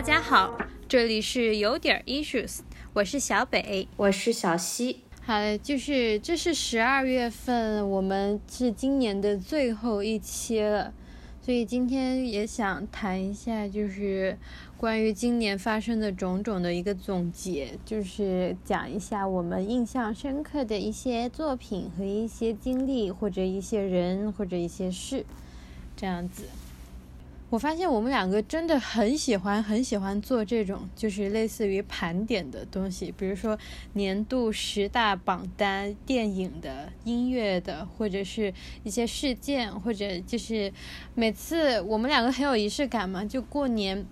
大家好，这里是有点 issues，我是小北，我是小西。好，就是这是十二月份，我们是今年的最后一期了，所以今天也想谈一下，就是关于今年发生的种种的一个总结，就是讲一下我们印象深刻的一些作品和一些经历，或者一些人，或者一些事，这样子。我发现我们两个真的很喜欢很喜欢做这种，就是类似于盘点的东西，比如说年度十大榜单、电影的、音乐的，或者是一些事件，或者就是每次我们两个很有仪式感嘛，就过年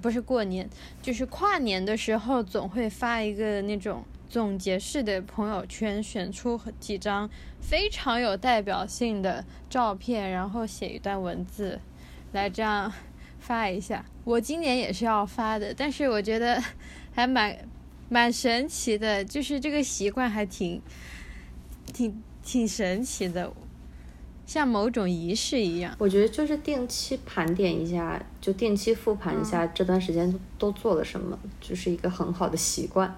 不是过年，就是跨年的时候，总会发一个那种总结式的朋友圈，选出几张非常有代表性的照片，然后写一段文字。来这样发一下，我今年也是要发的，但是我觉得 还蛮蛮神奇的，就是这个习惯还挺挺挺神奇的，像某种仪式一样。我觉得就是定期盘点一下，就定期复盘一下这段时间都做了什么，就是一个很好的习惯。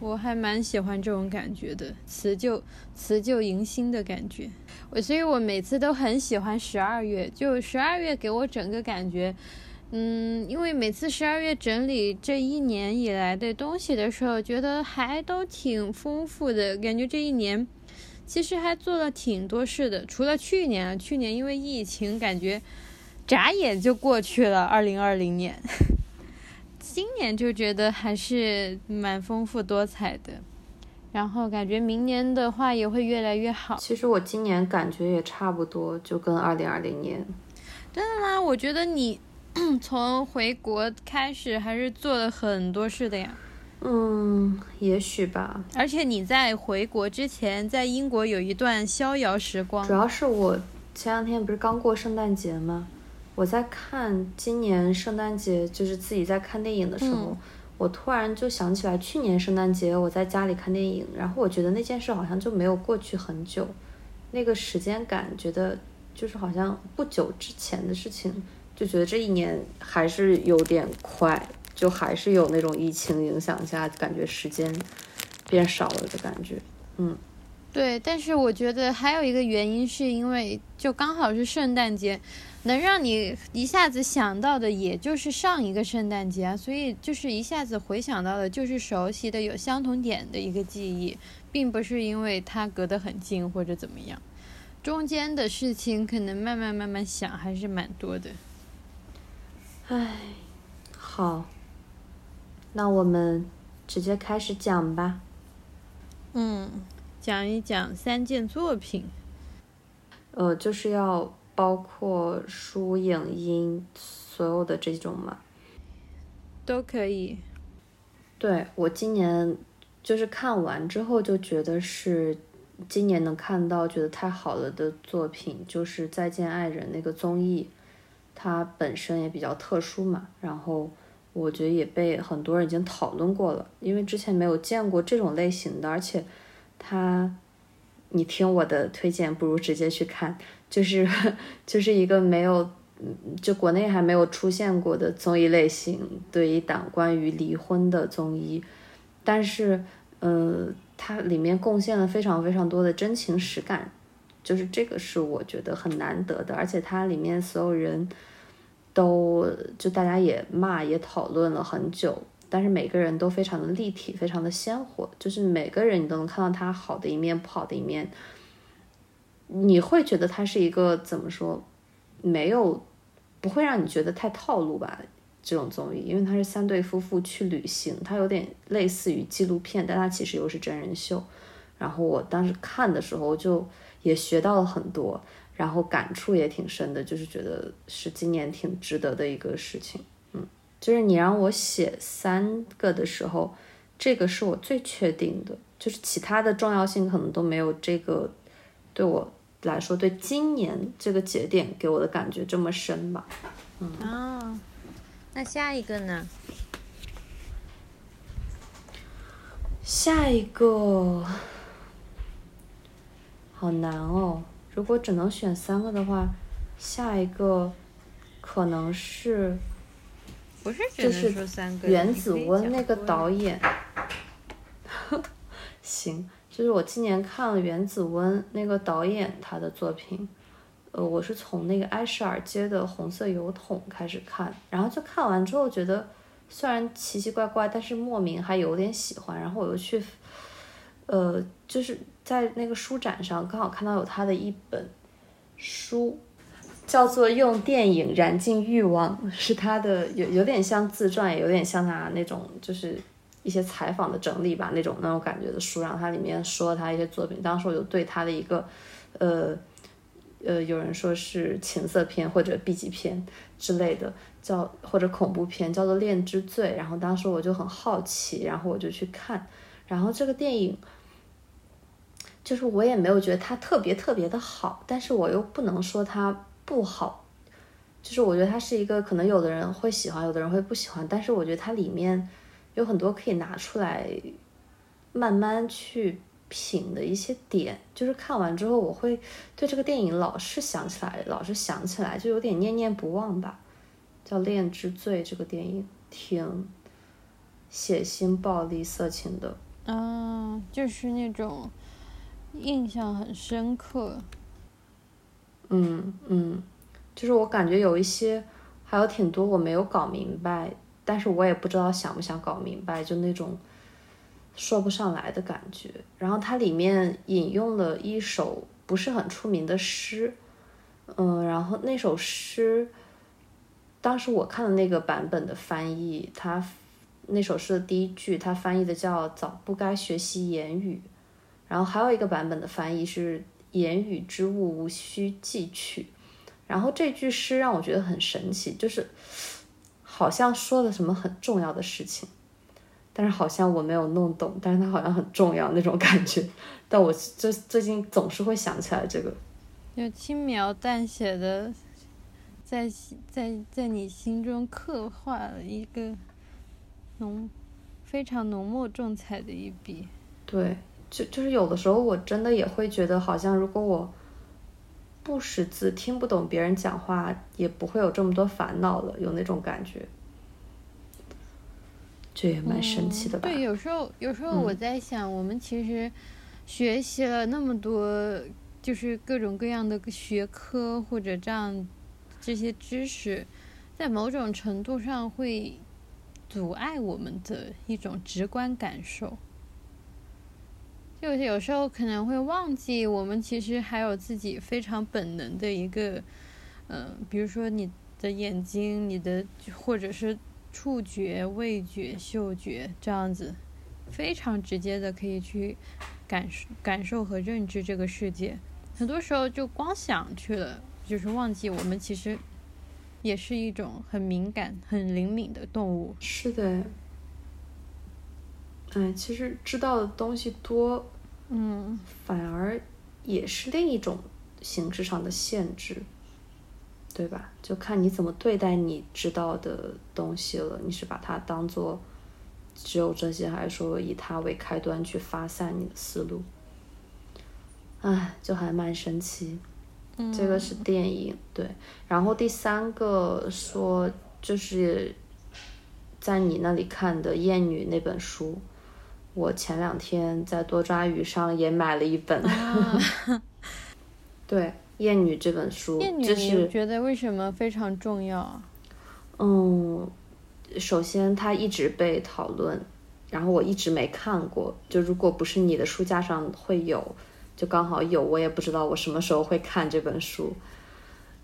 我还蛮喜欢这种感觉的，辞旧辞旧迎新的感觉。我所以，我每次都很喜欢十二月，就十二月给我整个感觉，嗯，因为每次十二月整理这一年以来的东西的时候，觉得还都挺丰富的，感觉这一年其实还做了挺多事的。除了去年，去年因为疫情，感觉眨眼就过去了，二零二零年。今年就觉得还是蛮丰富多彩的，然后感觉明年的话也会越来越好。其实我今年感觉也差不多，就跟二零二零年。真的吗？我觉得你从回国开始还是做了很多事的呀。嗯，也许吧。而且你在回国之前，在英国有一段逍遥时光。主要是我前两天不是刚过圣诞节吗？我在看今年圣诞节，就是自己在看电影的时候，我突然就想起来去年圣诞节我在家里看电影，然后我觉得那件事好像就没有过去很久，那个时间感觉得就是好像不久之前的事情，就觉得这一年还是有点快，就还是有那种疫情影响下感觉时间变少了的感觉，嗯。对，但是我觉得还有一个原因，是因为就刚好是圣诞节，能让你一下子想到的，也就是上一个圣诞节啊，所以就是一下子回想到的，就是熟悉的、有相同点的一个记忆，并不是因为它隔得很近或者怎么样，中间的事情可能慢慢慢慢想还是蛮多的。唉，好，那我们直接开始讲吧。嗯。讲一讲三件作品，呃，就是要包括书、影、音所有的这种嘛，都可以。对我今年就是看完之后就觉得是今年能看到觉得太好了的作品，就是《再见爱人》那个综艺，它本身也比较特殊嘛，然后我觉得也被很多人已经讨论过了，因为之前没有见过这种类型的，而且。它，你听我的推荐，不如直接去看，就是就是一个没有，就国内还没有出现过的综艺类型，对一档关于离婚的综艺，但是，呃，它里面贡献了非常非常多的真情实感，就是这个是我觉得很难得的，而且它里面所有人都就大家也骂也讨论了很久。但是每个人都非常的立体，非常的鲜活，就是每个人你都能看到他好的一面，不好的一面。你会觉得他是一个怎么说，没有不会让你觉得太套路吧？这种综艺，因为它是三对夫妇去旅行，它有点类似于纪录片，但它其实又是真人秀。然后我当时看的时候就也学到了很多，然后感触也挺深的，就是觉得是今年挺值得的一个事情。嗯就是你让我写三个的时候，这个是我最确定的，就是其他的重要性可能都没有这个对我来说，对今年这个节点给我的感觉这么深吧。嗯哦，那下一个呢？下一个好难哦，如果只能选三个的话，下一个可能是。不是只就是能说三个原子温那个导导演，行，就是我今年看了原子温那个导演他的作品，呃，我是从那个埃舍尔街的红色油桶开始看，然后就看完之后觉得虽然奇奇怪怪，但是莫名还有点喜欢，然后我又去，呃，就是在那个书展上刚好看到有他的一本书，叫做《用电影燃尽欲望》，是他的有有点像自传，也有点像他那种就是一些采访的整理吧，那种那种感觉的书。然后它里面说他一些作品，当时我就对他的一个呃呃，有人说是情色片或者 B 级片之类的，叫或者恐怖片，叫做《恋之罪》。然后当时我就很好奇，然后我就去看，然后这个电影。就是我也没有觉得它特别特别的好，但是我又不能说它不好，就是我觉得它是一个可能有的人会喜欢，有的人会不喜欢，但是我觉得它里面有很多可以拿出来慢慢去品的一些点，就是看完之后我会对这个电影老是想起来，老是想起来，就有点念念不忘吧。叫《恋之罪》这个电影挺血腥、暴力、色情的。啊，就是那种印象很深刻。嗯嗯，就是我感觉有一些，还有挺多我没有搞明白，但是我也不知道想不想搞明白，就那种说不上来的感觉。然后它里面引用了一首不是很出名的诗，嗯，然后那首诗，当时我看的那个版本的翻译，它那首诗的第一句，它翻译的叫“早不该学习言语”，然后还有一个版本的翻译是。言语之物无需记取，然后这句诗让我觉得很神奇，就是好像说了什么很重要的事情，但是好像我没有弄懂，但是它好像很重要那种感觉。但我最最近总是会想起来这个，就轻描淡写的，在在在你心中刻画了一个浓非常浓墨重彩的一笔。对。就就是有的时候，我真的也会觉得，好像如果我不识字，听不懂别人讲话，也不会有这么多烦恼了，有那种感觉，这也蛮神奇的吧？对，有时候有时候我在想，我们其实学习了那么多，就是各种各样的学科或者这样这些知识，在某种程度上会阻碍我们的一种直观感受。就是有时候可能会忘记，我们其实还有自己非常本能的一个，嗯，比如说你的眼睛、你的或者是触觉、味觉、嗅觉这样子，非常直接的可以去感受、感受和认知这个世界。很多时候就光想去了，就是忘记我们其实也是一种很敏感、很灵敏的动物。是的。哎，其实知道的东西多，嗯，反而也是另一种形式上的限制，对吧？就看你怎么对待你知道的东西了。你是把它当做只有这些，还是说以它为开端去发散你的思路？哎，就还蛮神奇。这个是电影，对。然后第三个说，就是在你那里看的《艳女》那本书。我前两天在多抓鱼上也买了一本，对《艳女》这本书，就是觉得为什么非常重要？嗯，首先它一直被讨论，然后我一直没看过。就如果不是你的书架上会有，就刚好有，我也不知道我什么时候会看这本书。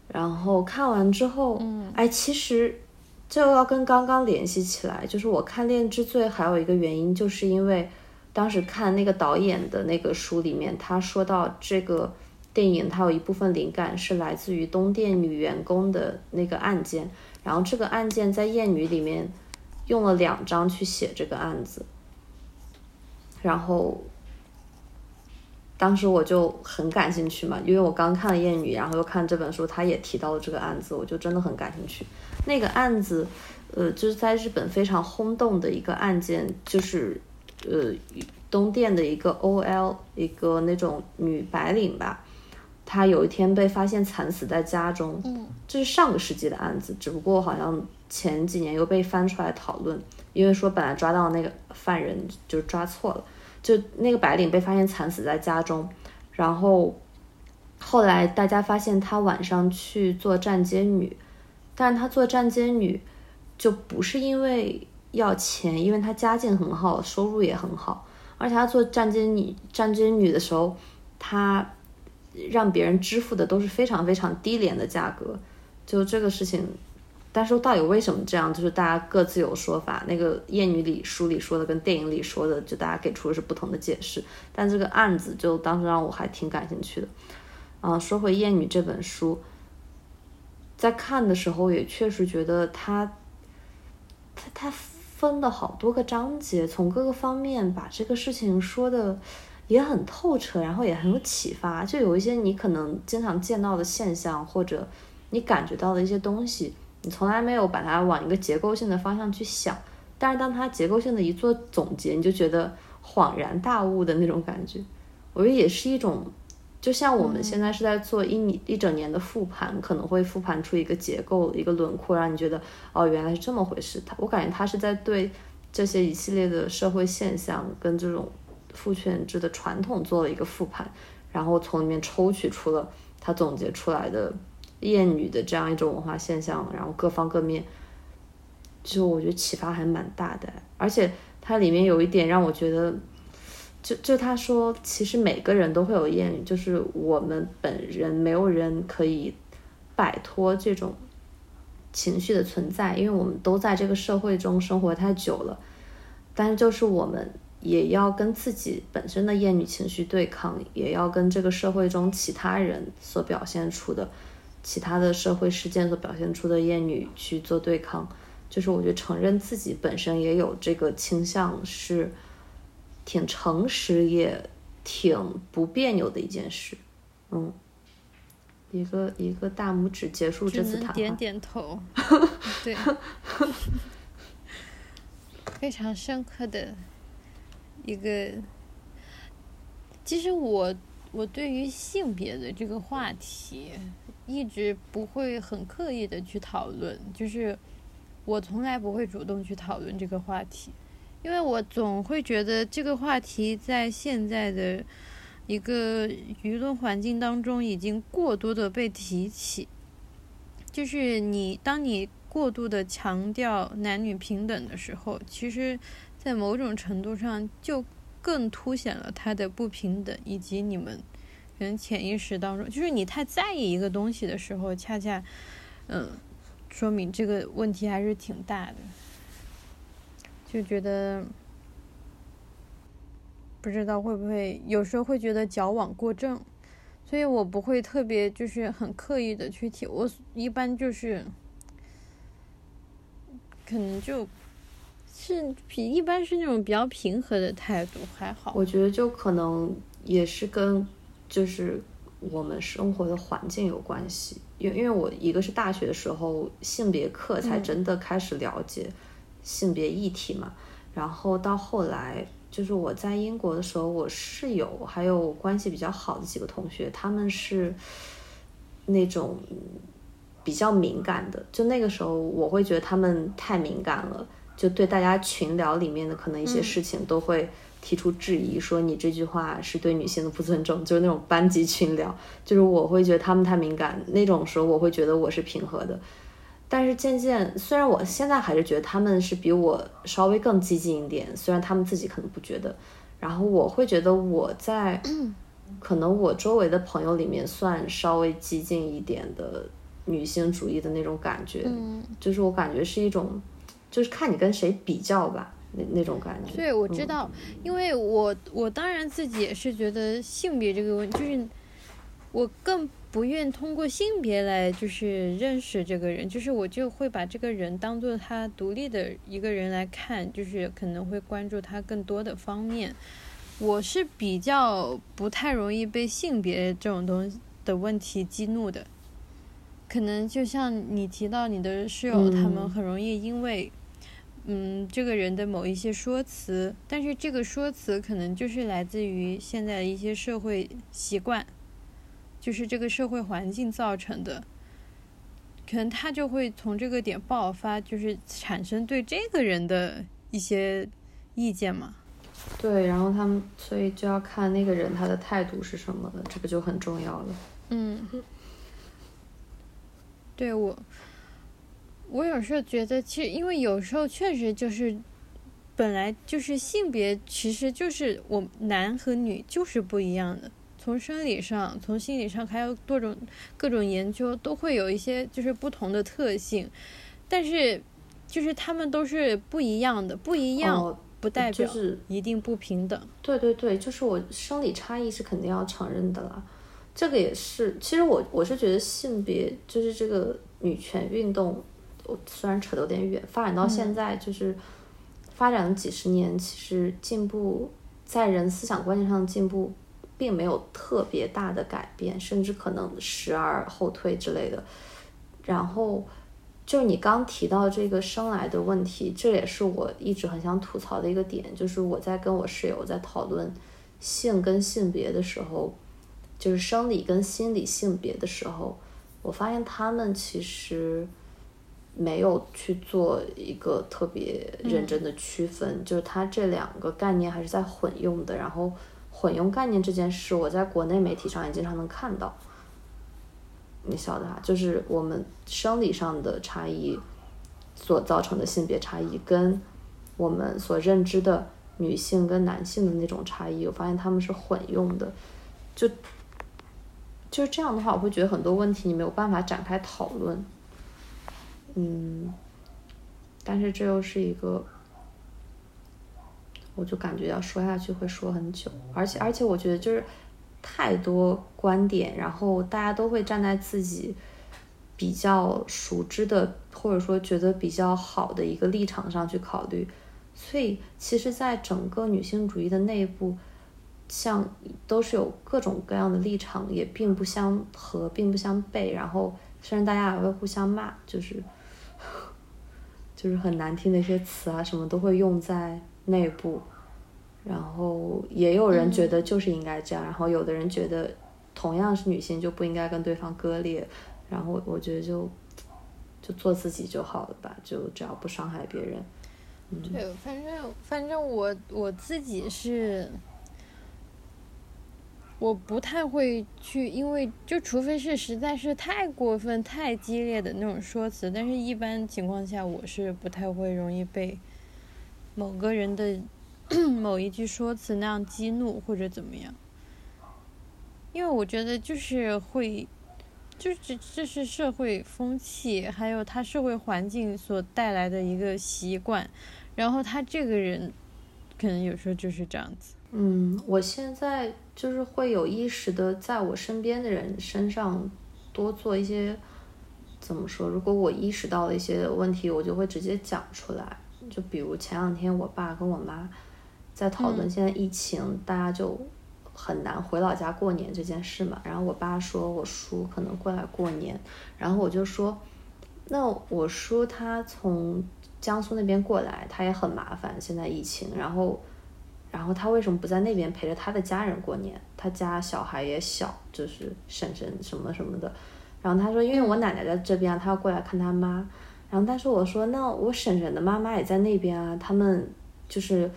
然后看完之后，嗯，哎，其实。这又要跟刚刚联系起来，就是我看《恋之罪》还有一个原因，就是因为当时看那个导演的那个书里面，他说到这个电影，它有一部分灵感是来自于东电女员工的那个案件，然后这个案件在《艳女》里面用了两章去写这个案子，然后当时我就很感兴趣嘛，因为我刚看了《艳女》，然后又看这本书，他也提到了这个案子，我就真的很感兴趣。那个案子，呃，就是在日本非常轰动的一个案件，就是，呃，东电的一个 OL，一个那种女白领吧，她有一天被发现惨死在家中。嗯，这是上个世纪的案子，只不过好像前几年又被翻出来讨论，因为说本来抓到那个犯人就抓错了，就那个白领被发现惨死在家中，然后后来大家发现她晚上去做站街女，但是他做站街女就不是因为要钱，因为他家境很好，收入也很好，而且他做站街女站街女的时候，他让别人支付的都是非常非常低廉的价格，就这个事情。但是到底为什么这样，就是大家各自有说法。那个《艳女》里书里说的跟电影里说的，就大家给出的是不同的解释。但这个案子就当时让我还挺感兴趣的。啊，说回《艳女》这本书，在看的时候也确实觉得它，它它分了好多个章节，从各个方面把这个事情说的也很透彻，然后也很有启发。就有一些你可能经常见到的现象，或者你感觉到的一些东西。你从来没有把它往一个结构性的方向去想，但是当它结构性的一做总结，你就觉得恍然大悟的那种感觉。我觉得也是一种，就像我们现在是在做一年一整年的复盘，可能会复盘出一个结构、一个轮廓，让你觉得哦，原来是这么回事。他，我感觉他是在对这些一系列的社会现象跟这种父权制的传统做了一个复盘，然后从里面抽取出了他总结出来的。厌女的这样一种文化现象，然后各方各面，就我觉得启发还蛮大的。而且它里面有一点让我觉得，就就他说，其实每个人都会有艳女，就是我们本人没有人可以摆脱这种情绪的存在，因为我们都在这个社会中生活太久了。但是就是我们也要跟自己本身的艳女情绪对抗，也要跟这个社会中其他人所表现出的。其他的社会事件所表现出的厌女去做对抗，就是我觉得承认自己本身也有这个倾向是挺诚实也挺不别扭的一件事。嗯，一个一个大拇指结束这次谈话。点点头。对，非常深刻的一个。其实我我对于性别的这个话题。一直不会很刻意的去讨论，就是我从来不会主动去讨论这个话题，因为我总会觉得这个话题在现在的一个舆论环境当中已经过多的被提起，就是你当你过度的强调男女平等的时候，其实，在某种程度上就更凸显了它的不平等以及你们。人潜意识当中，就是你太在意一个东西的时候，恰恰，嗯，说明这个问题还是挺大的。就觉得不知道会不会有时候会觉得矫枉过正，所以我不会特别就是很刻意的去提。我一般就是可能就是比一般是那种比较平和的态度，还好。我觉得就可能也是跟。就是我们生活的环境有关系，因为因为我一个是大学的时候性别课才真的开始了解性别议题嘛，然后到后来就是我在英国的时候，我室友还有关系比较好的几个同学，他们是那种比较敏感的，就那个时候我会觉得他们太敏感了，就对大家群聊里面的可能一些事情都会。提出质疑，说你这句话是对女性的不尊重，就是那种班级群聊，就是我会觉得他们太敏感，那种时候我会觉得我是平和的。但是渐渐，虽然我现在还是觉得他们是比我稍微更激进一点，虽然他们自己可能不觉得。然后我会觉得我在，可能我周围的朋友里面算稍微激进一点的女性主义的那种感觉，就是我感觉是一种，就是看你跟谁比较吧。那那种感觉，对，我知道，因为我我当然自己也是觉得性别这个问，就是我更不愿通过性别来就是认识这个人，就是我就会把这个人当做他独立的一个人来看，就是可能会关注他更多的方面。我是比较不太容易被性别这种东西的问题激怒的，可能就像你提到你的室友，他们很容易因为。嗯，这个人的某一些说辞，但是这个说辞可能就是来自于现在的一些社会习惯，就是这个社会环境造成的，可能他就会从这个点爆发，就是产生对这个人的一些意见嘛。对，然后他们所以就要看那个人他的态度是什么的，这个就很重要了。嗯，对我，我有时候觉得，其实因为有时候确实就是，本来就是性别，其实就是我男和女就是不一样的。从生理上，从心理上，还有多种各种研究都会有一些就是不同的特性，但是就是他们都是不一样的，不一样哦，不代表就是一定不平等。对对对，就是我生理差异是肯定要承认的啦。这个也是，其实我我是觉得性别就是这个女权运动，我虽然扯得有点远，发展到现在就是发展了几十年，其实进步在人思想观念上的进步，并没有特别大的改变，甚至可能时而后退之类的。然后就是你刚提到这个生来的问题，这也是我一直很想吐槽的一个点，就是我在跟我室友在讨论性跟性别的时候，就是生理跟心理性别的时候，我发现他们其实没有去做一个特别认真的区分，就是他这两个概念还是在混用的，然后混用概念这件事，我在国内媒体上也经常能看到。你晓得啊，就是我们生理上的差异所造成的性别差异，跟我们所认知的女性跟男性的那种差异，我发现他们是混用的，就就是这样的话，我会觉得很多问题你没有办法展开讨论，嗯，但是这又是一个，我就感觉要说下去会说很久，而且而且我觉得就是太多观点，然后大家都会站在自己比较熟知的或者说觉得比较好的一个立场上去考虑，所以其实，在整个女性主义的内部，像都是有各种各样的立场，也并不相合，并不相悖，然后虽然大家也会互相骂，就是 就是很难听的一些词啊，什么都会用在内部。然后也有人觉得就是应该这样，然后有的人觉得同样是女性就不应该跟对方割裂，然后我觉得就就做自己就好了吧，就只要不伤害别人。嗯，对，反正反正我我自己是，我不太会去，因为就除非是实在是太过分、太激烈的那种说辞，但是一般情况下我是不太会容易被某个人的 某一句说辞那样激怒或者怎么样，因为我觉得就是会。就是这这是社会风气，还有他社会环境所带来的一个习惯，然后他这个人可能有时候就是这样子。嗯，我现在就是会有意识的在我身边的人身上多做一些，怎么说？如果我意识到了一些问题，我就会直接讲出来。就比如前两天我爸跟我妈在讨论现在疫情，大家就。很难回老家过年这件事嘛，然后我爸说我叔可能过来过年，然后我就说，那我叔他从江苏那边过来，他也很麻烦，现在疫情，然后，然后他为什么不在那边陪着他的家人过年？他家小孩也小，就是婶婶什么什么的，然后他说，因为我奶奶在这边，他要过来看他妈，然后但是我说，那我婶婶的妈妈也在那边啊，他们就是。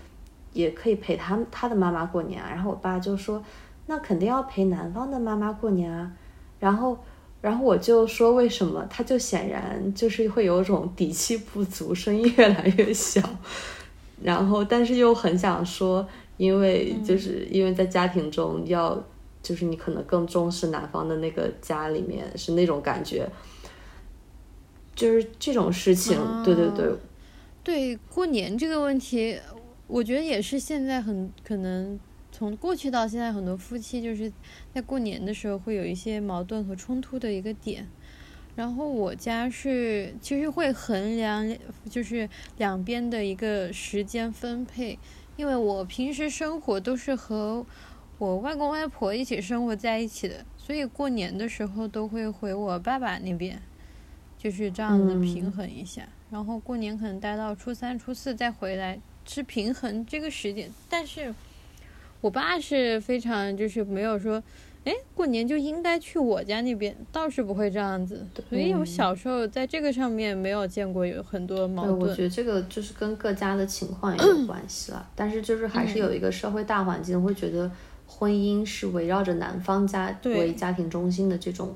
也可以陪他他的妈妈过年啊，然后我爸就说，那肯定要陪男方的妈妈过年啊，然后，然后我就说为什么？他就显然就是会有种底气不足，声音越来越小，然后但是又很想说，因为就是因为在家庭中要，就是你可能更重视男方的那个家里面是那种感觉，就是这种事情，啊、对对对，对过年这个问题。我觉得也是，现在很可能从过去到现在，很多夫妻就是在过年的时候会有一些矛盾和冲突的一个点。然后我家是其实会衡量，就是两边的一个时间分配，因为我平时生活都是和我外公外婆一起生活在一起的，所以过年的时候都会回我爸爸那边，就是这样子平衡一下。嗯、然后过年可能待到初三、初四再回来。是平衡这个时间，但是我爸是非常就是没有说，哎，过年就应该去我家那边，倒是不会这样子。所以我小时候在这个上面没有见过有很多矛盾。我觉得这个就是跟各家的情况也有 关系了，但是就是还是有一个社会大环境会觉得婚姻是围绕着男方家为家庭中心的这种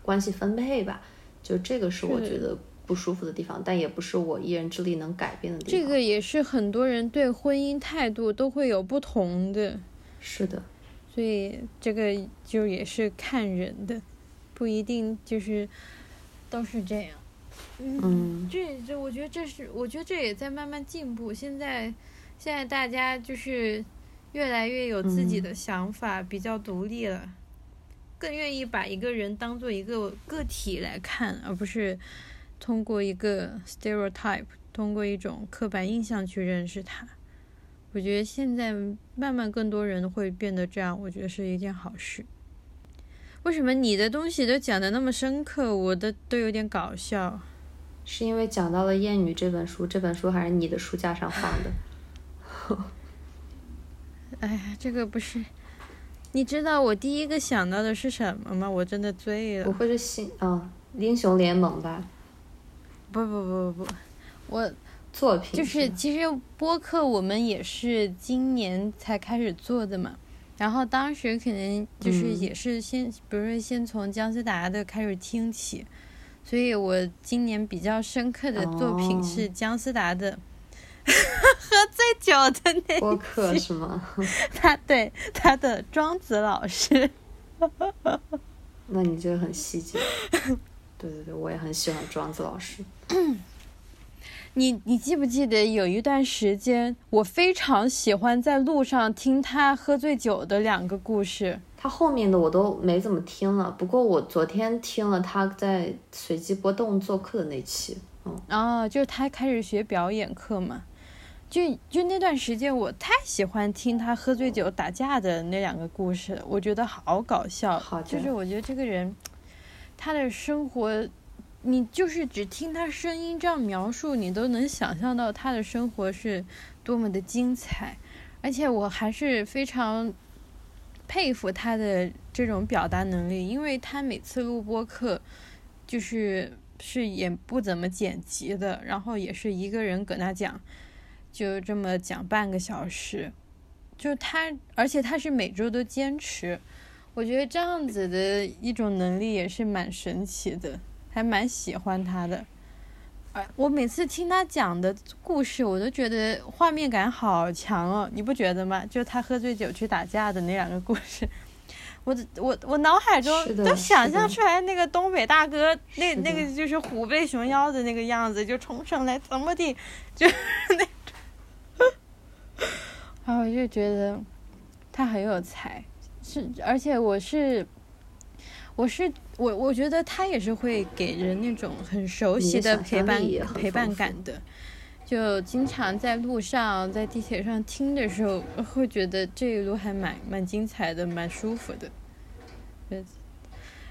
关系分配吧，就这个是我觉得不舒服的地方，但也不是我一人之力能改变的地方。这个也是很多人对婚姻态度都会有不同的。是的。所以这个就也是看人的，不一定就是都是这样。嗯，这这我觉得这是，我觉得这也在慢慢进步。现在现在大家就是越来越有自己的想法，比较独立了，更愿意把一个人当做一个个体来看，而不是通过一个 stereotype，通过一种刻板印象去认识他。我觉得现在慢慢更多人会变得这样，我觉得是一件好事。为什么你的东西都讲的那么深刻，我的都有点搞笑？是因为讲到了《艳女》这本书，这本书还是你的书架上放的。哎呀，这个不是，你知道我第一个想到的是什么吗？我真的醉了。不会是新啊英雄联盟吧？不不不不不，我。作品就是其实播客我们也是今年才开始做的嘛，然后当时可能就是也是先，比如说先从姜思达的开始听起，所以我今年比较深刻的作品是姜思达的喝醉酒的那播客是吗？他对他的庄子老师，那你这个很细节，对对对，我也很喜欢庄子老师。你你记不记得有一段时间，我非常喜欢在路上听他喝醉酒的两个故事。他后面的我都没怎么听了，不过我昨天听了他在随机波动做客的那期。嗯，哦，就是他开始学表演课嘛，就就那段时间，我太喜欢听他喝醉酒打架的那两个故事，我觉得好搞笑。好，就是我觉得这个人，他的生活。你就是只听他声音这样描述，你都能想象到他的生活是多么的精彩，而且我还是非常佩服他的这种表达能力，因为他每次录播课就是是也不怎么剪辑的，然后也是一个人搁那讲，就这么讲半个小时，就他，而且他是每周都坚持，我觉得这样子的一种能力也是蛮神奇的。还蛮喜欢他的，哎，我每次听他讲的故事，我都觉得画面感好强哦，你不觉得吗？就他喝醉酒去打架的那两个故事，我我我脑海中都想象出来那个东北大哥，那那个就是虎背熊腰的那个样子，就冲上来怎么地，就 那种，然后我就觉得他很有才，是而且我是。我是我，我觉得他也是会给人那种很熟悉的陪伴陪伴感的，就经常在路上在地铁上听的时候，会觉得这一路还蛮蛮精彩的，蛮舒服的。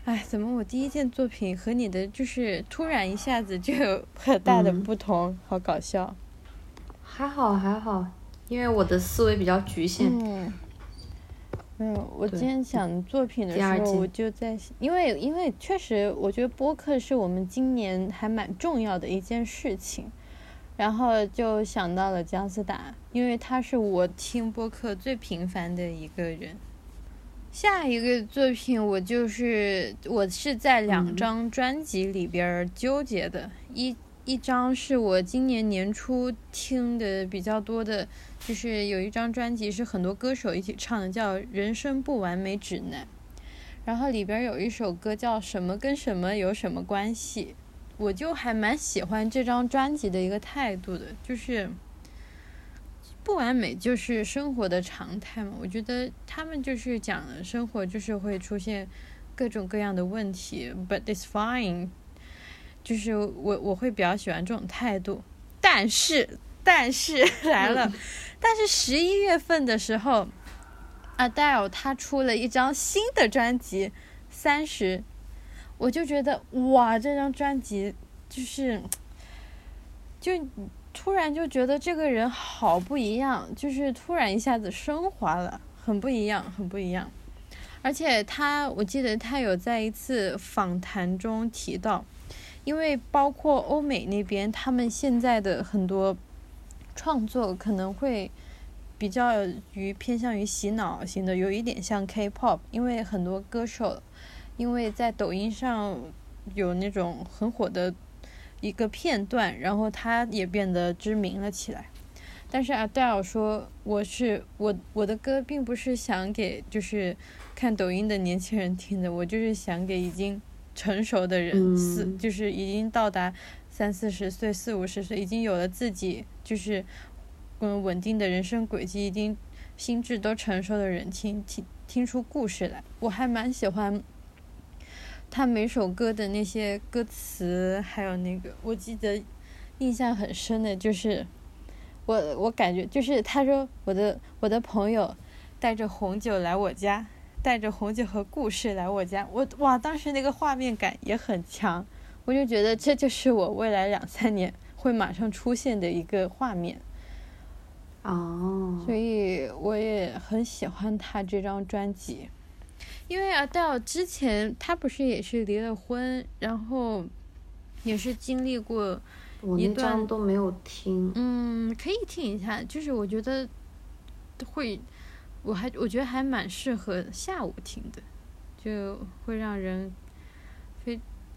哎，怎么我第一件作品和你的就是突然一下子就有很大的不同，好搞笑。还好还好，因为我的思维比较局限。嗯没有，我今天想作品的时候，我就在，因为因为确实，我觉得播客是我们今年还蛮重要的一件事情，然后就想到了姜思达，因为他是我听播客最频繁的一个人。下一个作品，我就是我是在两张专辑里边纠结的，一一张是我今年年初听的比较多的。就是有一张专辑是很多歌手一起唱的，叫《人生不完美指南》，然后里边有一首歌叫《什么跟什么有什么关系》，我就还蛮喜欢这张专辑的一个态度的，就是不完美就是生活的常态嘛。我觉得他们就是讲生活就是会出现各种各样的问题，But it's fine，就是我我会比较喜欢这种态度，但是。但是 来了，但是十一月份的时候，Adele 他出了一张新的专辑《三十》，我就觉得哇，这张专辑就是，就突然就觉得这个人好不一样，就是突然一下子升华了，很不一样，很不一样。而且他，我记得他有在一次访谈中提到，因为包括欧美那边，他们现在的很多创作可能会比较于偏向于洗脑型的，有一点像 K-pop，因为很多歌手因为在抖音上有那种很火的一个片段，然后他也变得知名了起来。但是阿黛尔说：“我是我我的歌并不是想给就是看抖音的年轻人听的，我就是想给已经成熟的人，四就是已经到达三四十岁、四五十岁，已经有了自己就是嗯稳定的人生轨迹，一定心智都成熟的人听听听出故事来。我还蛮喜欢他每首歌的那些歌词，还有那个我记得印象很深的就是。”我我感觉就是他说我的我的朋友带着红酒来我家，带着红酒和故事来我家，我哇当时那个画面感也很强，我就觉得这就是我未来两三年会马上出现的一个画面。哦，所以我也很喜欢他这张专辑，因为 Adele 之前他不是也是离了婚，然后也是经历过。我那张都没有听，嗯，可以听一下，就是我觉得会，我还我觉得还蛮适合下午听的，就会让人非，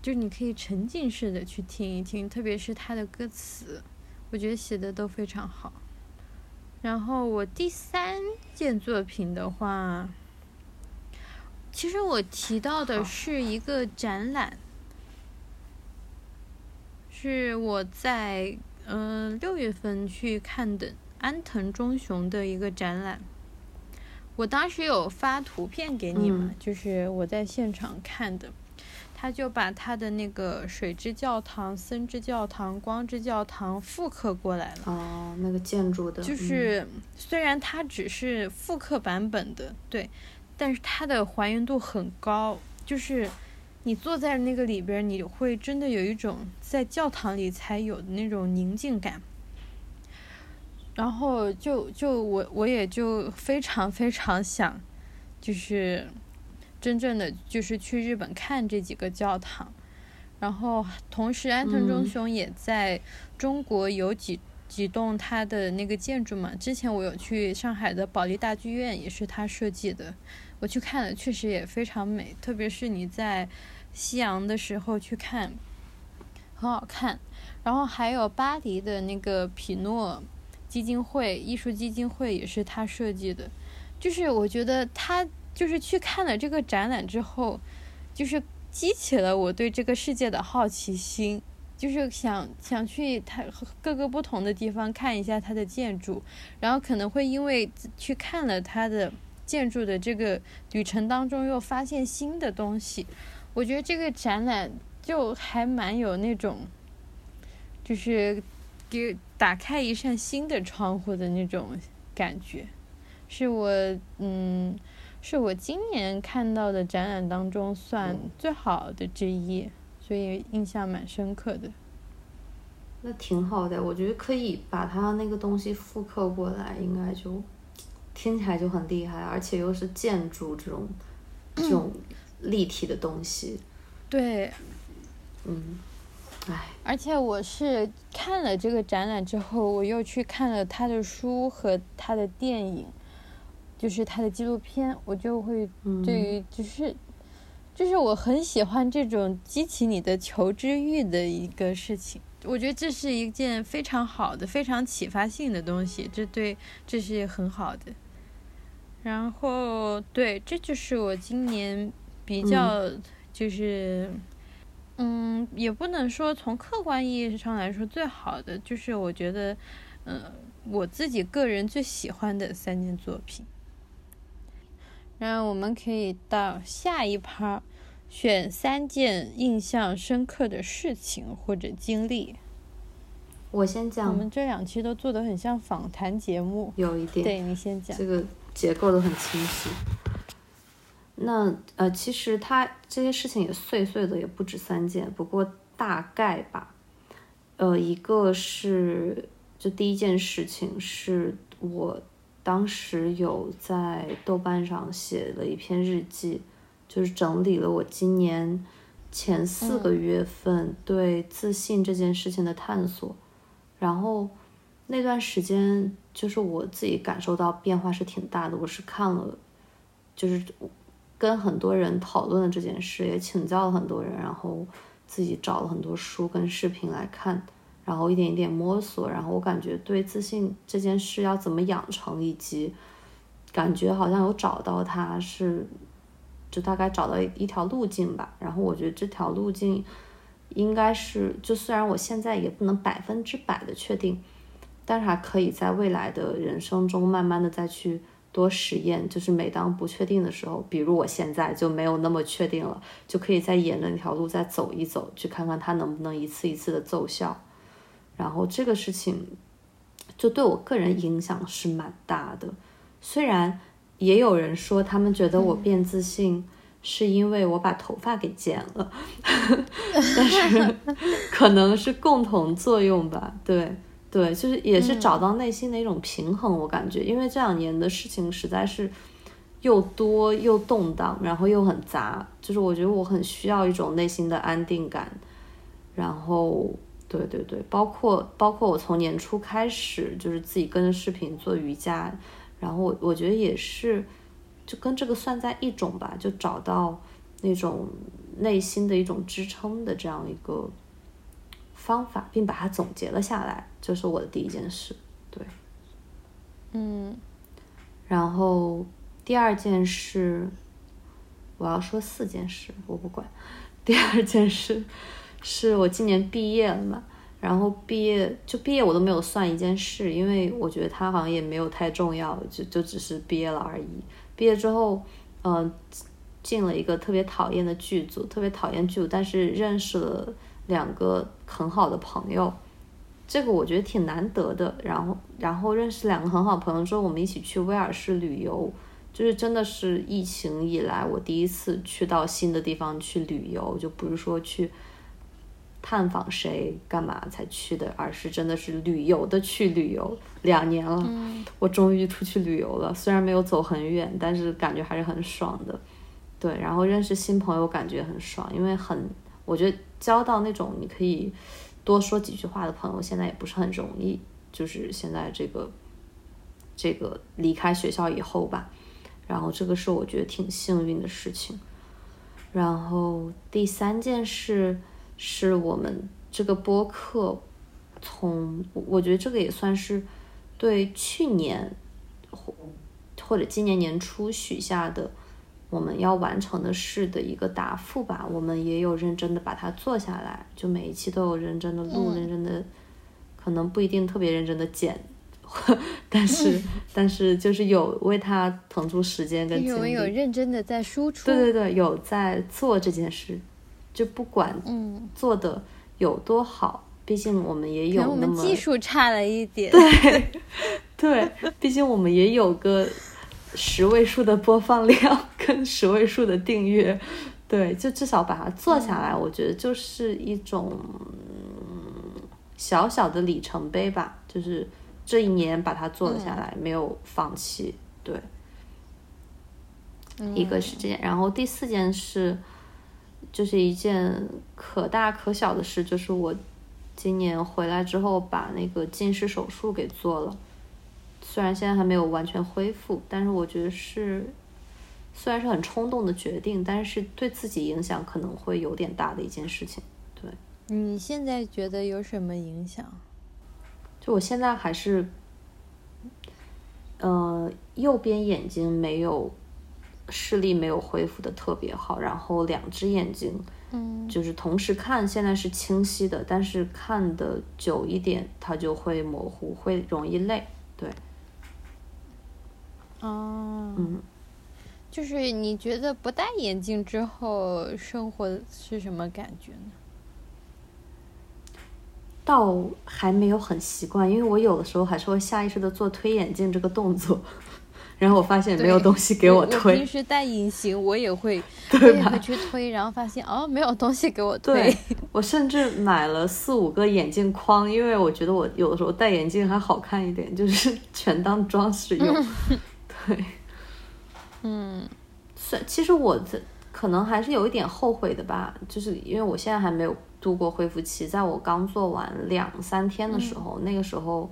就你可以沉浸式的去听一听，特别是他的歌词，我觉得写的都非常好。然后我第三件作品的话，其实我提到的是一个展览。是我在嗯六月份去看的安藤忠雄的一个展览，我当时有发图片给你嘛，就是我在现场看的，他就把他的那个水之教堂、森之教堂、光之教堂复刻过来了。哦，那个建筑的，就是虽然它只是复刻版本的，对，但是它的还原度很高，就是。你坐在那个里边，你会真的有一种在教堂里才有的那种宁静感。然后就就我我也就非常非常想，就是真正的就是去日本看这几个教堂。然后同时，安藤忠雄也在中国有几几栋他的那个建筑嘛。之前我有去上海的保利大剧院，也是他设计的，我去看了，确实也非常美，特别是你在。夕阳的时候去看，很好看。然后还有巴黎的那个匹诺基金会艺术基金会也是他设计的。就是我觉得他就是去看了这个展览之后，就是激起了我对这个世界的好奇心，就是想想去它各个不同的地方看一下它的建筑，然后可能会因为去看了它的建筑的这个旅程当中，又发现新的东西。我觉得这个展览就还蛮有那种，就是给打开一扇新的窗户的那种感觉，是我嗯，是我今年看到的展览当中算最好的之一，所以印象蛮深刻的。那挺好的，我觉得可以把它那个东西复刻过来，应该就听起来就很厉害，而且又是建筑这种 这种。立体的东西，对，嗯，唉，而且我是看了这个展览之后，我又去看了他的书和他的电影，就是他的纪录片，我就会对于就是，就是我很喜欢这种激起你的求知欲的一个事情，我觉得这是一件非常好的、非常启发性的东西，这对这是很好的。然后，对，这就是我今年。比较就是，嗯，也不能说从客观意义上来说最好的，就是我觉得，嗯，我自己个人最喜欢的三件作品。然后我们可以到下一趴，选三件印象深刻的事情或者经历。我先讲。我们这两期都做的很像访谈节目，有一点。对你先讲。这个结构都很清晰。那呃，其实他这些事情也碎碎的，也不止三件，不过大概吧。呃，一个是，就第一件事情是我当时有在豆瓣上写了一篇日记，就是整理了我今年前四个月份对自信这件事情的探索。然后那段时间，就是我自己感受到变化是挺大的。我是看了，就是跟很多人讨论了这件事，也请教了很多人，然后自己找了很多书跟视频来看。然后一点一点摸索，然后我感觉对自信这件事要怎么养成，以及感觉好像有找到它是，就大概找到一条路径吧。然后我觉得这条路径应该是，就虽然我现在也不能百分之百的确定，但是还可以在未来的人生中慢慢的再去多实验。就是每当不确定的时候，比如我现在就没有那么确定了，就可以再沿着那条路再走一走，去看看它能不能一次一次的奏效。然后这个事情，就对我个人影响是蛮大的。虽然也有人说，他们觉得我变自信是因为我把头发给剪了，但是可能是共同作用吧。对对，就是也是找到内心的一种平衡。我感觉，因为这两年的事情实在是又多又动荡，然后又很杂，就是我觉得我很需要一种内心的安定感，然后。对对对，包括包括我从年初开始就是自己跟着视频做瑜伽，然后我我觉得也是，就跟这个算在一种吧，就找到那种内心的一种支撑的这样一个方法，并把它总结了下来，这是我的第一件事。对，嗯，然后第二件事，我要说四件事，我不管。第二件事。是我今年毕业了嘛，然后毕业就毕业我都没有算一件事，因为我觉得它好像也没有太重要，就就只是毕业了而已。毕业之后，嗯，进了一个特别讨厌的剧组，特别讨厌剧组，但是认识了两个很好的朋友，这个我觉得挺难得的。然后，然后认识两个很好的朋友之后，我们一起去威尔士旅游，就是真的是疫情以来我第一次去到新的地方去旅游，就不是说去。探访谁干嘛才去的，而是真的是旅游的去旅游。两年了，我终于出去旅游了，虽然没有走很远，但是感觉还是很爽的。对，然后认识新朋友感觉很爽，因为很，我觉得交到那种你可以多说几句话的朋友，现在也不是很容易。就是现在这个这个离开学校以后吧，然后这个是我觉得挺幸运的事情。然后第三件事。是我们这个播客，从我觉得这个也算是对去年或或者今年年初许下的我们要完成的事的一个答复吧。我们也有认真的把它做下来，就每一期都有认真的录，认真的，可能不一定特别认真的剪，但是但是就是有为它腾出时间跟精力，有认真的在输出，对对对，有在做这件事。就不管做的有多好，毕竟我们也有那么技术差了一点，对对，毕竟我们也有个十位数的播放量跟十位数的订阅，对，就至少把它做下来，我觉得就是一种小小的里程碑吧，就是这一年把它做了下来，没有放弃，对，一个是这件，然后第四件事。就是一件可大可小的事，就是我今年回来之后把那个近视手术给做了，虽然现在还没有完全恢复，但是我觉得是虽然是很冲动的决定，但是对自己影响可能会有点大的一件事情。对，你现在觉得有什么影响？就我现在还是，呃，右边眼睛没有。视力没有恢复的特别好，然后两只眼睛，嗯，就是同时看，现在是清晰的，但是看的久一点，它就会模糊，会容易累，对。哦，嗯，就是你觉得不戴眼镜之后生活是什么感觉呢？倒还没有很习惯，因为我有的时候还是会下意识的做推眼镜这个动作。然后我发现没有东西给我推。平时戴隐形，我也会，我也会去推，然后发现哦，没有东西给我推。我甚至买了四五个眼镜框，因为我觉得我有的时候戴眼镜还好看一点，就是 全当装饰用。对，嗯，算其实我这可能还是有一点后悔的吧，就是因为我现在还没有度过恢复期，在我刚做完两三天的时候，那个时候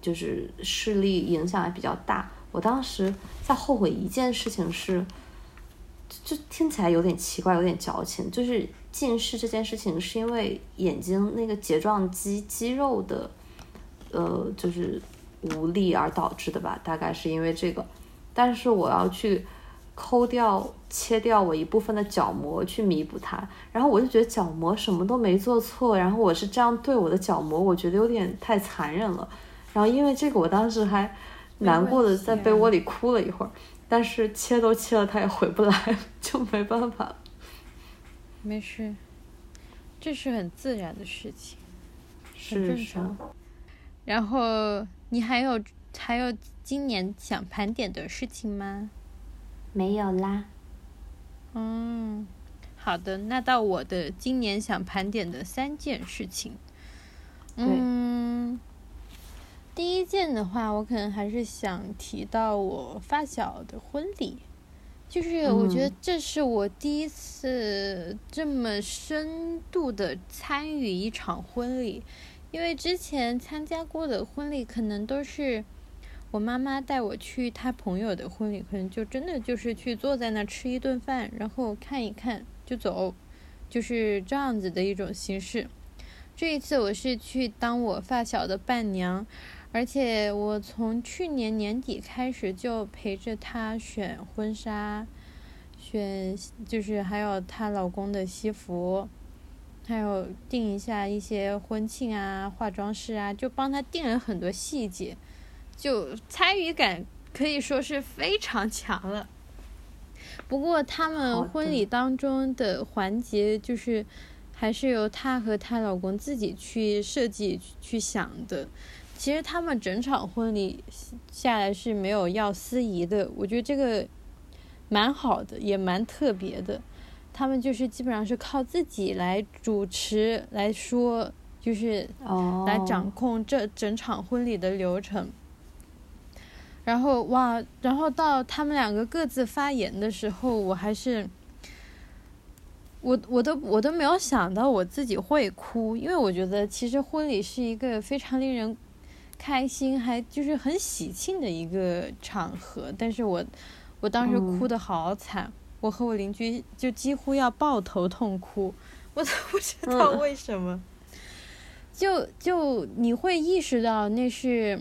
就是视力影响还比较大。我当时在后悔一件事情是，就就听起来有点奇怪，有点矫情，就是近视这件事情是因为眼睛那个睫状肌肌肉的，呃，就是无力而导致的吧，大概是因为这个。但是我要去抠掉、切掉我一部分的角膜去弥补它，然后我就觉得角膜什么都没做错，然后我是这样对我的角膜，我觉得有点太残忍了。然后因为这个，我当时还。难过的在被窝里哭了一会儿，但是切都切了，他也回不来，就没办法。没事，这是很自然的事情，很正常。然后你还有还有今年想盘点的事情吗？没有啦。嗯，好的，那到我的今年想盘点的三件事情。嗯。第一件的话，我可能还是想提到我发小的婚礼，就是我觉得这是我第一次这么深度的参与一场婚礼，因为之前参加过的婚礼可能都是我妈妈带我去她朋友的婚礼，可能就真的就是去坐在那吃一顿饭，然后看一看就走，就是这样子的一种形式。这一次我是去当我发小的伴娘。而且我从去年年底开始就陪着她选婚纱，选就是还有她老公的西服，还有定一下一些婚庆啊、化妆师啊，就帮她定了很多细节，就参与感可以说是非常强了。不过他们婚礼当中的环节就是还是由她和她老公自己去设计去想的。其实他们整场婚礼下来是没有要司仪的，我觉得这个蛮好的，也蛮特别的。他们就是基本上是靠自己来主持来说，就是来掌控这整场婚礼的流程。然后哇，然后到他们两个各自发言的时候，我还是我我都我都没有想到我自己会哭，因为我觉得其实婚礼是一个非常令人。开心还就是很喜庆的一个场合，但是我我当时哭的好惨，我和我邻居就几乎要抱头痛哭，我都不知道为什么，就就你会意识到那是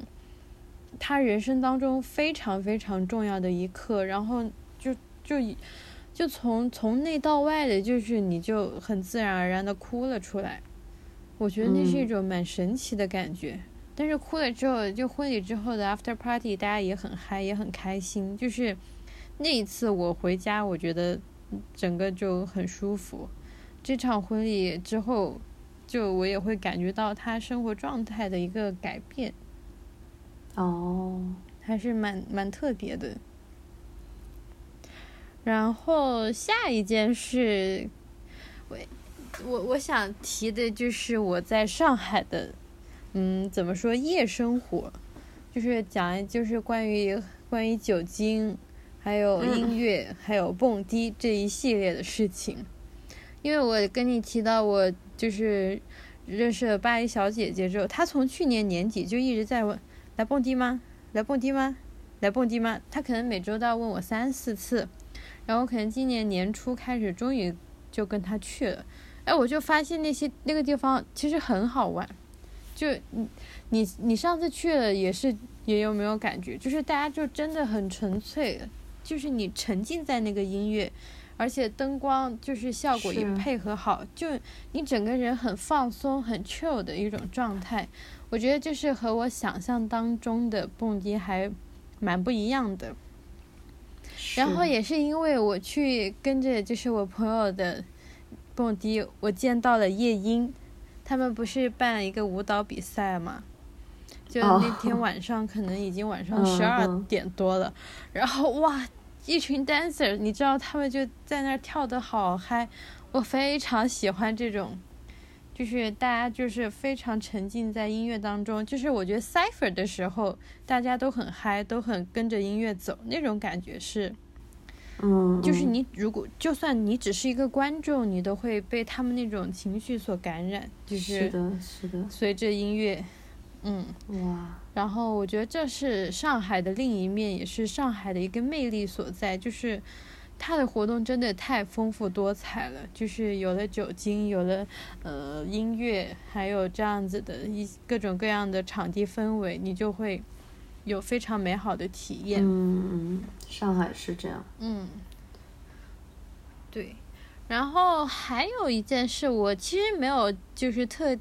他人生当中非常非常重要的一刻，然后就就就从从内到外的，就是你就很自然而然的哭了出来，我觉得那是一种蛮神奇的感觉。但是哭了之后，就婚礼之后的 after party，大家也很嗨，也很开心。就是那一次我回家，我觉得整个就很舒服。这场婚礼之后，就我也会感觉到他生活状态的一个改变。哦，还是蛮蛮特别的。然后下一件事，我我我想提的就是我在上海的。嗯，怎么说夜生活，就是讲就是关于关于酒精，还有音乐，还有蹦迪这一系列的事情。因为我跟你提到我就是认识了巴黎小姐姐之后，她从去年年底就一直在问来蹦迪吗？来蹦迪吗？来蹦迪吗？她可能每周都要问我三四次，然后可能今年年初开始终于就跟她去了。哎，我就发现那些那个地方其实很好玩。就你你你上次去了也是也有没有感觉？就是大家就真的很纯粹，就是你沉浸在那个音乐，而且灯光就是效果也配合好，就你整个人很放松、很 chill 的一种状态。我觉得就是和我想象当中的蹦迪还蛮不一样的。然后也是因为我去跟着就是我朋友的蹦迪，我见到了夜莺。他们不是办了一个舞蹈比赛嘛？就那天晚上可能已经晚上十二点多了，然后哇，一群 dancer，你知道他们就在那儿跳的好嗨，我非常喜欢这种，就是大家就是非常沉浸在音乐当中，就是我觉得 cipher 的时候大家都很嗨，都很跟着音乐走，那种感觉是。嗯，就是你如果就算你只是一个观众，你都会被他们那种情绪所感染，就是是的，是的，随着音乐，嗯，哇，然后我觉得这是上海的另一面，也是上海的一个魅力所在，就是它的活动真的太丰富多彩了，就是有了酒精，有了呃音乐，还有这样子的一各种各样的场地氛围，你就会。有非常美好的体验。嗯嗯，上海是这样。嗯，对。然后还有一件事，我其实没有，就是特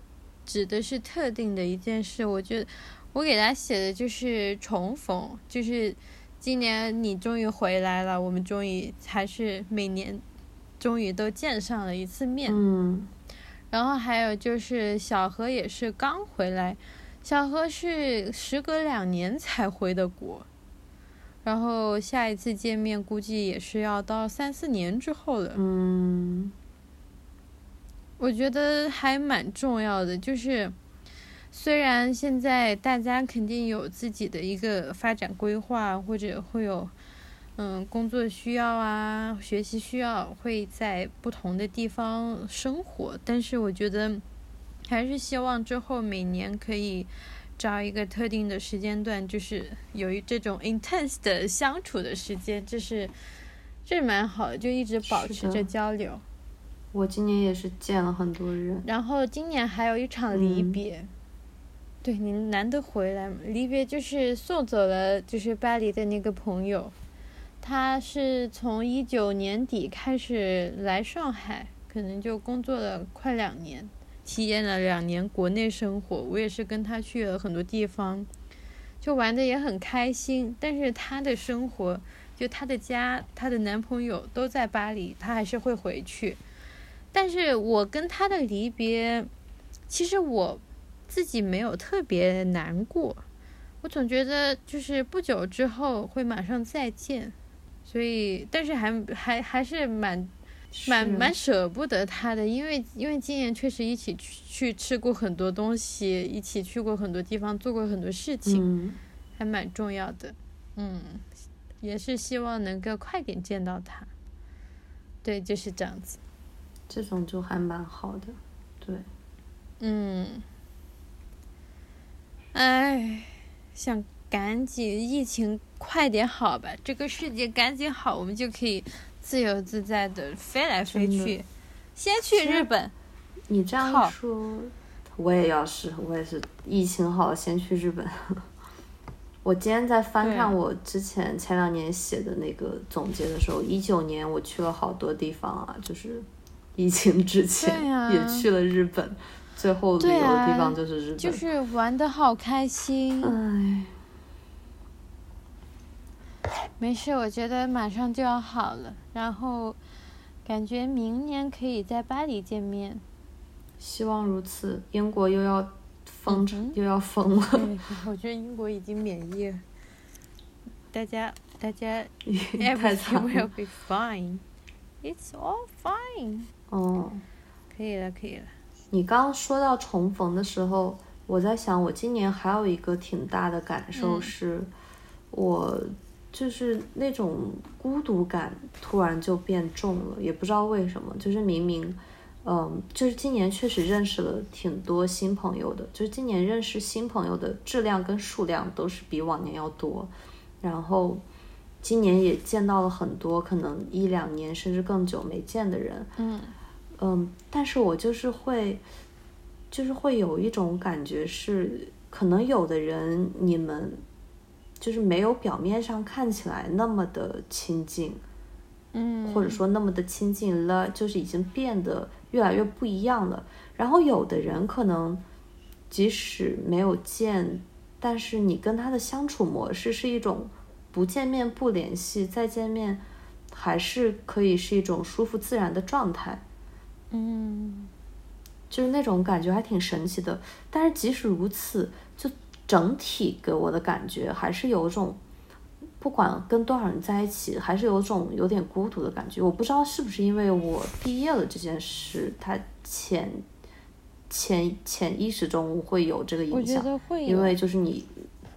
指的是特定的一件事。我觉得我给他写的就是重逢，就是今年你终于回来了，我们终于还是每年终于都见上了一次面。嗯。然后还有就是小何也是刚回来。小何是时隔两年才回的国，然后下一次见面估计也是要到三四年之后了。嗯，我觉得还蛮重要的，就是虽然现在大家肯定有自己的一个发展规划，或者会有嗯工作需要啊、学习需要，会在不同的地方生活，但是我觉得。还是希望之后每年可以找一个特定的时间段，就是有一这种 intense 的相处的时间，这是这蛮好的，就一直保持着交流。我今年也是见了很多人。然后今年还有一场离别，对你难得回来嘛？离别就是送走了，就是巴黎的那个朋友，他是从一九年底开始来上海，可能就工作了快两年。体验了两年国内生活，我也是跟他去了很多地方，就玩的也很开心。但是他的生活，就他的家，他的男朋友都在巴黎，他还是会回去。但是我跟他的离别，其实我自己没有特别难过，我总觉得就是不久之后会马上再见，所以但是还还还是蛮。蛮蛮舍不得他的，因为因为今年确实一起去去吃过很多东西，一起去过很多地方，做过很多事情，还蛮重要的。嗯，也是希望能够快点见到他。对，就是这样子。这种就还蛮好的，对。嗯。哎，想赶紧疫情快点好吧，这个世界赶紧好，我们就可以。自由自在的飞来飞去，先去日本。你这样说，我也要是，我也是疫情好了先去日本。我今天在翻看我之前前两年写的那个总结的时候，一九年我去了好多地方啊，就是疫情之前也去了日本，最后旅游的地方就是日本，就是玩的好开心。唉。没事，我觉得马上就要好了，然后感觉明年可以在巴黎见面。希望如此。英国又要封，又要封了。我觉得英国已经免疫了。大家，大家，everything will be fine. It's all fine. 哦，可以了，可以了。你刚刚说到重逢的时候，我在想，我今年还有一个挺大的感受是，我。就是那种孤独感突然就变重了，也不知道为什么。就是明明，嗯，就是今年确实认识了挺多新朋友的，就是今年认识新朋友的质量跟数量都是比往年要多。然后今年也见到了很多可能一两年甚至更久没见的人。嗯嗯，但是我就是会，就是会有一种感觉是，可能有的人你们。就是没有表面上看起来那么的亲近，嗯，或者说那么的亲近了，就是已经变得越来越不一样了。然后有的人可能即使没有见，但是你跟他的相处模式是一种不见面不联系，再见面还是可以是一种舒服自然的状态，嗯，就是那种感觉还挺神奇的。但是即使如此，就。整体给我的感觉还是有种，不管跟多少人在一起，还是有种有点孤独的感觉。我不知道是不是因为我毕业了这件事，它潜潜潜意识中会有这个影响。因为就是你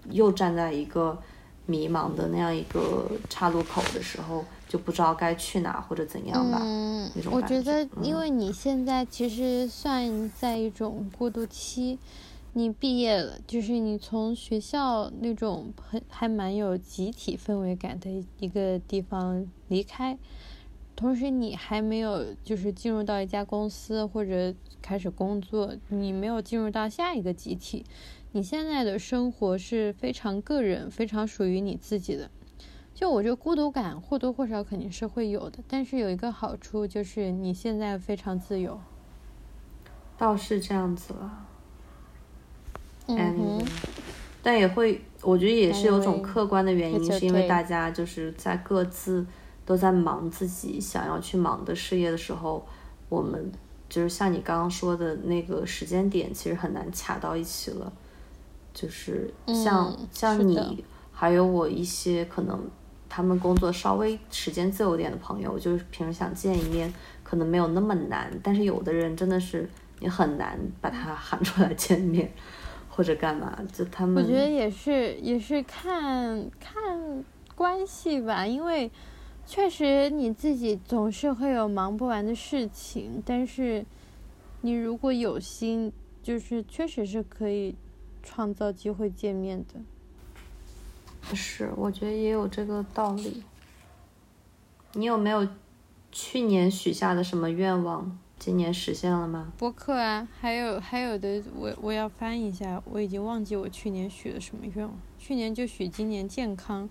又站在一个迷茫的那样一个岔路口的时候。就不知道该去哪或者怎样吧，嗯，我觉得，因为你现在其实算在一种过渡期，你毕业了，就是你从学校那种很还蛮有集体氛围感的一个地方离开，同时你还没有就是进入到一家公司或者开始工作，你没有进入到下一个集体，你现在的生活是非常个人、非常属于你自己的。就我觉得孤独感或多或少肯定是会有的，但是有一个好处就是你现在非常自由。倒是这样子了。嗯但也会，我觉得也是有种客观的原因，是因为大家就是在各自都在忙自己想要去忙的事业的时候，我们就是像你刚刚说的那个时间点，其实很难卡到一起了。就是像像你，还有我一些可能。他们工作稍微时间自由点的朋友，就是平时想见一面，可能没有那么难。但是有的人真的是你很难把他喊出来见面，或者干嘛？就他们，我觉得也是，也是看看关系吧。因为确实你自己总是会有忙不完的事情，但是你如果有心，就是确实是可以创造机会见面的。是，我觉得也有这个道理。你有没有去年许下的什么愿望，今年实现了吗？播客啊，还有还有的，我我要翻一下，我已经忘记我去年许了什么愿望。去年就许今年健康，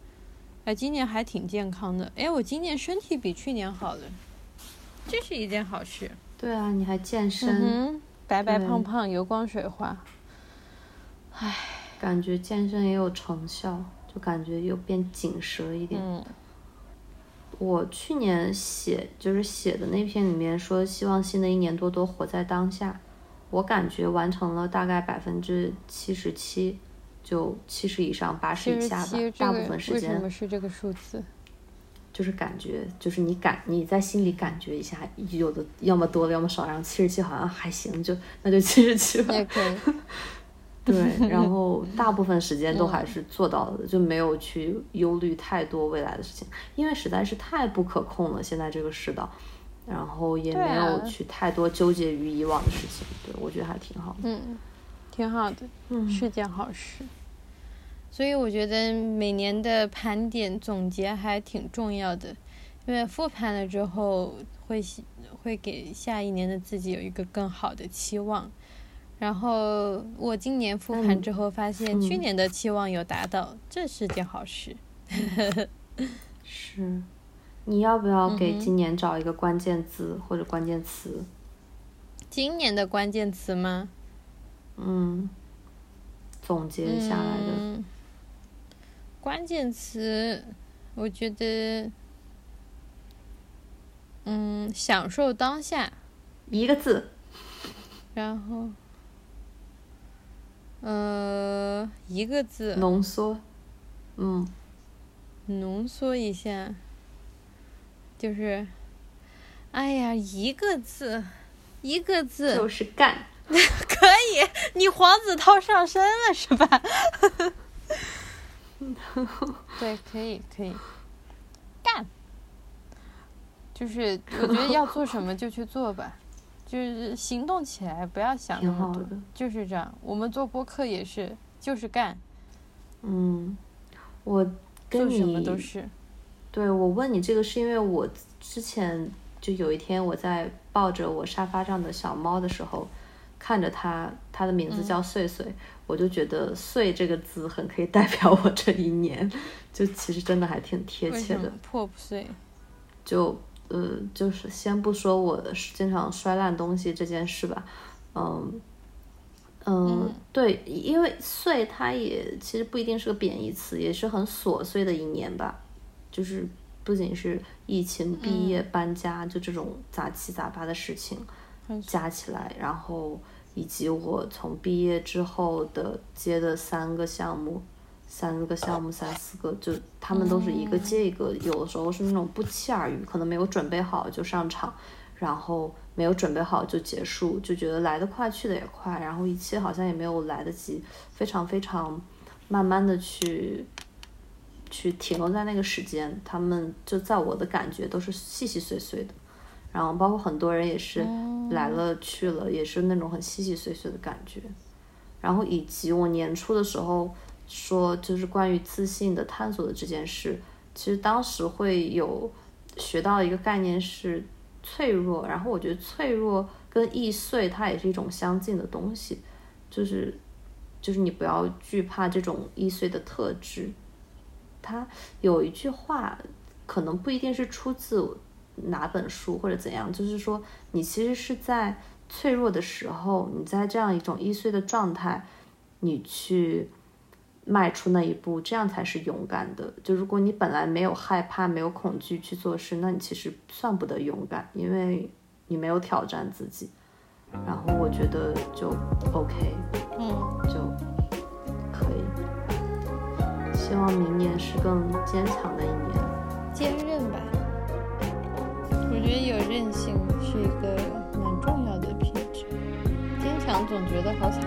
哎，今年还挺健康的。哎，我今年身体比去年好了，这是一件好事。对啊，你还健身，白白胖胖，油光水滑。唉，感觉健身也有成效。就感觉又变紧实了一点。我去年写就是写的那篇里面说，希望新的一年多多活在当下。我感觉完成了大概百分之七十七，就七十以上八十以下吧。大部分时间为什么是这个数字？就是感觉，就是你感你在心里感觉一下，有的要么多了，要么少，然后七十七好像还行，就那就七十七吧。对，然后 大部分时间都还是做到了的，就没有去忧虑太多未来的事情，因为实在是太不可控了。现在这个世道，然后也没有去太多纠结于以往的事情。对，我觉得还挺好的。嗯，挺好的，嗯，是件好事。所以我觉得每年的盘点总结还挺重要的，因为复盘了之后会会给下一年的自己有一个更好的期望。然后我今年复盘之后发现，去年的期望有达到，这是件好事。是，你要不要给今年找一个关键字或者关键词？今年的关键词吗？嗯，总结下来的关键词，我觉得，嗯，享受当下，一个字，然后。呃，一个字。浓缩，嗯。浓缩一下，就是，哎呀，一个字，一个字。就是干。可以，你黄子韬上身了是吧？对，可以，可以。干。就是我觉得要做什么就去做吧。就是行动起来，不要想那么多，就是这样。我们做播客也是，就是干。嗯，我跟你什么都是。对，我问你这个是因为我之前就有一天我在抱着我沙发上的小猫的时候，看着它，它的名字叫碎碎，我就觉得“碎”这个字很可以代表我这一年，就其实真的还挺贴切的。破不碎。就。呃，就是先不说我经常摔烂东西这件事吧，嗯，嗯，对，因为碎它也其实不一定是个贬义词，也是很琐碎的一年吧，就是不仅是疫情、毕业、搬家，就这种杂七杂八的事情加起来，然后以及我从毕业之后的接的三个项目，三个项目三四个，就他们都是一个接一个，有的时候是那种不期而遇，可能没有准备好就上场，然后没有准备好就结束，就觉得来得快去得也快，然后一切好像也没有来得及非常非常慢慢的去去停留在那个时间，他们就在我的感觉都是细细碎碎的。然后包括很多人也是来了去了，也是那种很细细碎碎的感觉。然后以及我年初的时候说，就是关于自信的探索的这件事，其实当时会有学到一个概念是脆弱。然后我觉得脆弱跟易碎它也是一种相近的东西，就是就是你不要惧怕这种易碎的特质。它有一句话，可能不一定是出自。哪本书或者怎样，就是说，你其实是在脆弱的时候，你在这样一种易碎的状态，你去迈出那一步，这样才是勇敢的。就如果你本来没有害怕、没有恐惧去做事，那你其实算不得勇敢，因为你没有挑战自己。然后我觉得就 OK，嗯，就可以。希望明年是更坚强的一年，坚韧吧。我觉得有韧性是一个蛮重要的品质，坚强总觉得好惨。